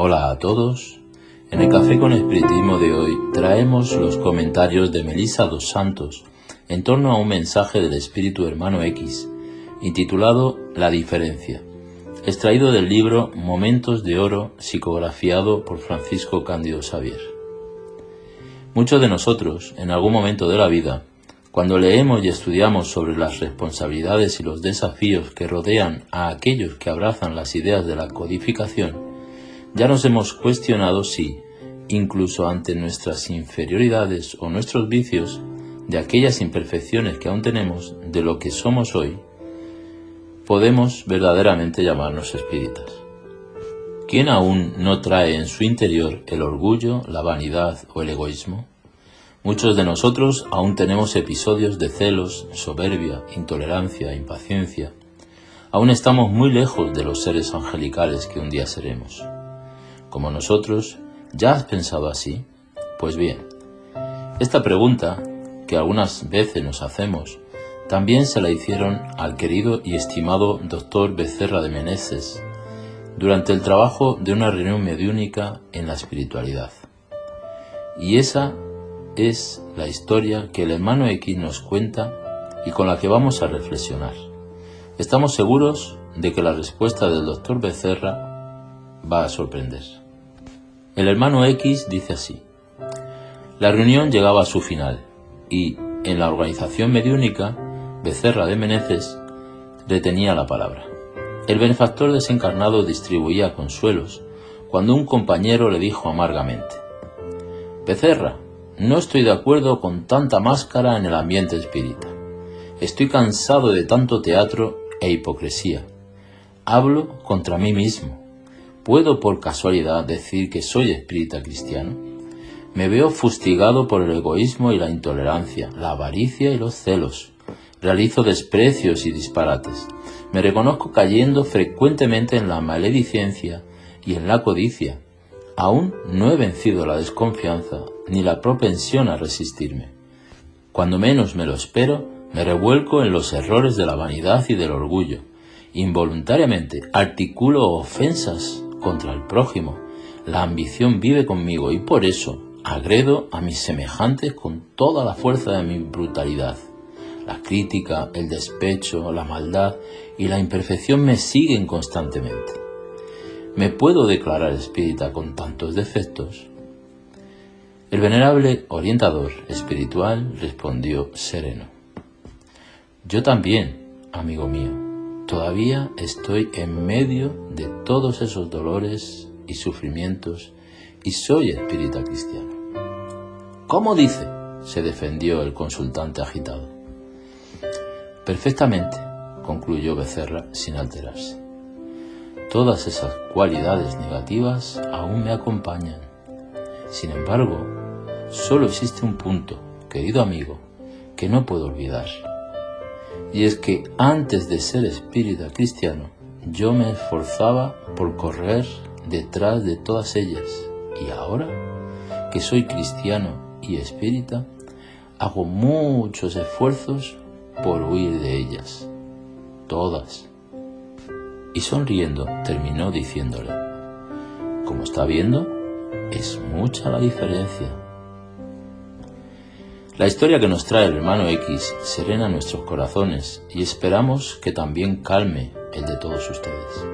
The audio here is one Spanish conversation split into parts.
Hola a todos. En el Café con Espiritismo de hoy traemos los comentarios de Melissa dos Santos en torno a un mensaje del Espíritu Hermano X, intitulado La diferencia, extraído del libro Momentos de Oro, psicografiado por Francisco Cándido Xavier. Muchos de nosotros, en algún momento de la vida, cuando leemos y estudiamos sobre las responsabilidades y los desafíos que rodean a aquellos que abrazan las ideas de la codificación, ya nos hemos cuestionado si, incluso ante nuestras inferioridades o nuestros vicios, de aquellas imperfecciones que aún tenemos, de lo que somos hoy, podemos verdaderamente llamarnos espíritas. ¿Quién aún no trae en su interior el orgullo, la vanidad o el egoísmo? Muchos de nosotros aún tenemos episodios de celos, soberbia, intolerancia, impaciencia. Aún estamos muy lejos de los seres angelicales que un día seremos. Como nosotros, ¿ya has pensado así? Pues bien, esta pregunta, que algunas veces nos hacemos, también se la hicieron al querido y estimado doctor Becerra de Meneses durante el trabajo de una reunión mediúnica en la espiritualidad. Y esa es la historia que el hermano X nos cuenta y con la que vamos a reflexionar. Estamos seguros de que la respuesta del doctor Becerra va a sorprender. El hermano X dice así. La reunión llegaba a su final y, en la organización mediúnica, Becerra de Meneces detenía la palabra. El benefactor desencarnado distribuía consuelos cuando un compañero le dijo amargamente, Becerra, no estoy de acuerdo con tanta máscara en el ambiente espírita. Estoy cansado de tanto teatro e hipocresía. Hablo contra mí mismo. ¿Puedo por casualidad decir que soy espírita cristiano? Me veo fustigado por el egoísmo y la intolerancia, la avaricia y los celos. Realizo desprecios y disparates. Me reconozco cayendo frecuentemente en la maledicencia y en la codicia. Aún no he vencido la desconfianza ni la propensión a resistirme. Cuando menos me lo espero, me revuelco en los errores de la vanidad y del orgullo. Involuntariamente articulo ofensas contra el prójimo. La ambición vive conmigo y por eso agredo a mis semejantes con toda la fuerza de mi brutalidad. La crítica, el despecho, la maldad y la imperfección me siguen constantemente. ¿Me puedo declarar espírita con tantos defectos? El venerable orientador espiritual respondió sereno. Yo también, amigo mío, todavía estoy en medio de todos esos dolores y sufrimientos y soy espírita cristiano. ¿Cómo dice? se defendió el consultante agitado. Perfectamente, concluyó Becerra sin alterarse. Todas esas cualidades negativas aún me acompañan. Sin embargo, solo existe un punto, querido amigo, que no puedo olvidar. Y es que antes de ser espírita cristiano, yo me esforzaba por correr detrás de todas ellas. Y ahora que soy cristiano y espírita, hago muchos esfuerzos por huir de ellas. Todas. Y sonriendo terminó diciéndole, como está viendo, es mucha la diferencia la historia que nos trae el hermano X serena nuestros corazones y esperamos que también calme el de todos ustedes.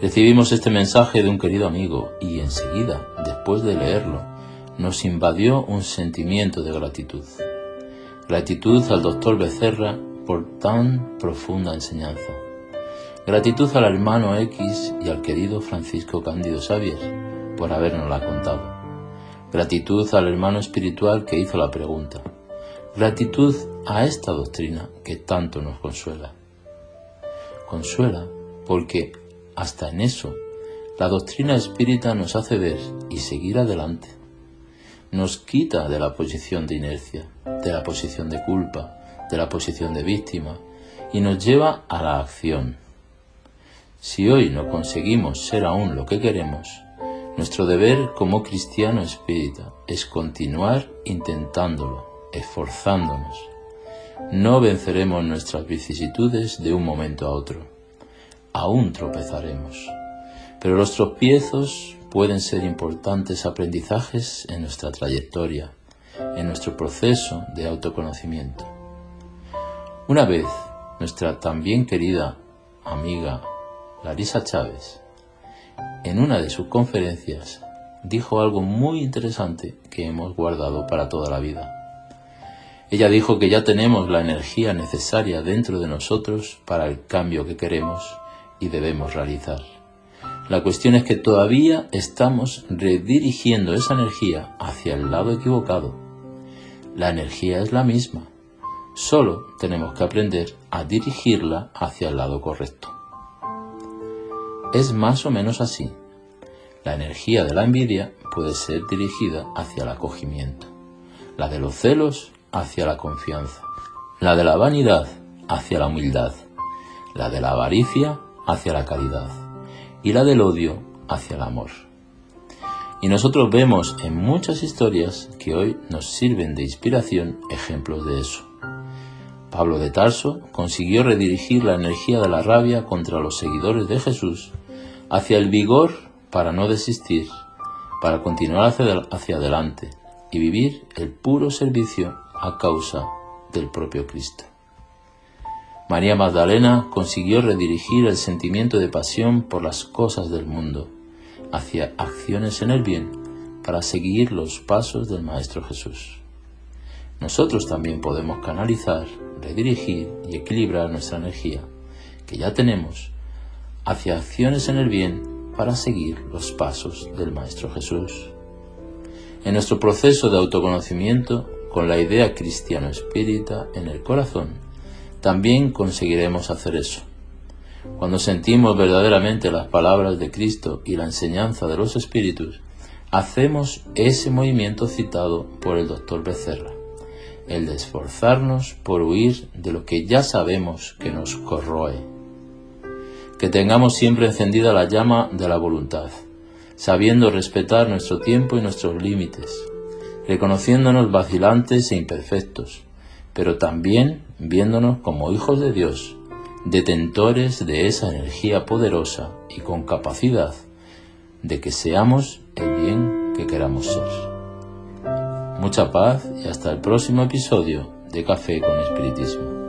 Recibimos este mensaje de un querido amigo y enseguida, después de leerlo, nos invadió un sentimiento de gratitud. Gratitud al doctor Becerra por tan profunda enseñanza. Gratitud al hermano X y al querido Francisco Cándido Xavier por habernosla contado. Gratitud al hermano espiritual que hizo la pregunta. Gratitud a esta doctrina que tanto nos consuela. Consuela porque hasta en eso la doctrina espírita nos hace ver y seguir adelante. Nos quita de la posición de inercia, de la posición de culpa, de la posición de víctima y nos lleva a la acción. Si hoy no conseguimos ser aún lo que queremos, nuestro deber como cristiano espírita es continuar intentándolo, esforzándonos. No venceremos nuestras vicisitudes de un momento a otro. Aún tropezaremos. Pero los tropiezos pueden ser importantes aprendizajes en nuestra trayectoria, en nuestro proceso de autoconocimiento. Una vez, nuestra también querida amiga Larisa Chávez, en una de sus conferencias, dijo algo muy interesante que hemos guardado para toda la vida. Ella dijo que ya tenemos la energía necesaria dentro de nosotros para el cambio que queremos y debemos realizar. La cuestión es que todavía estamos redirigiendo esa energía hacia el lado equivocado. La energía es la misma, solo tenemos que aprender a dirigirla hacia el lado correcto. Es más o menos así. La energía de la envidia puede ser dirigida hacia el acogimiento, la de los celos hacia la confianza, la de la vanidad hacia la humildad, la de la avaricia hacia la caridad y la del odio hacia el amor. Y nosotros vemos en muchas historias que hoy nos sirven de inspiración ejemplos de eso. Pablo de Tarso consiguió redirigir la energía de la rabia contra los seguidores de Jesús hacia el vigor para no desistir, para continuar hacia, adelante y vivir el puro servicio a causa del propio Cristo. María Magdalena consiguió redirigir el sentimiento de pasión por las cosas del mundo hacia acciones en el bien para seguir los pasos del Maestro Jesús. Nosotros también podemos canalizar, redirigir y equilibrar nuestra energía, que ya tenemos, hacia acciones en el bien para seguir los pasos del Maestro Jesús. En nuestro proceso de autoconocimiento, con la idea cristiano espírita en el corazón, también conseguiremos hacer eso. Cuando sentimos verdaderamente las palabras de Cristo y la enseñanza de los espíritus, hacemos ese movimiento citado por el doctor Becerra, el de esforzarnos por huir de lo que ya sabemos que nos corroe que tengamos siempre encendida la llama de la voluntad, sabiendo respetar nuestro tiempo y nuestros límites, reconociéndonos vacilantes e imperfectos, pero también viéndonos como hijos de Dios, detentores de esa energía poderosa y con capacidad de que seamos el bien que queramos ser. Mucha paz y hasta el próximo episodio de Café con Espiritismo.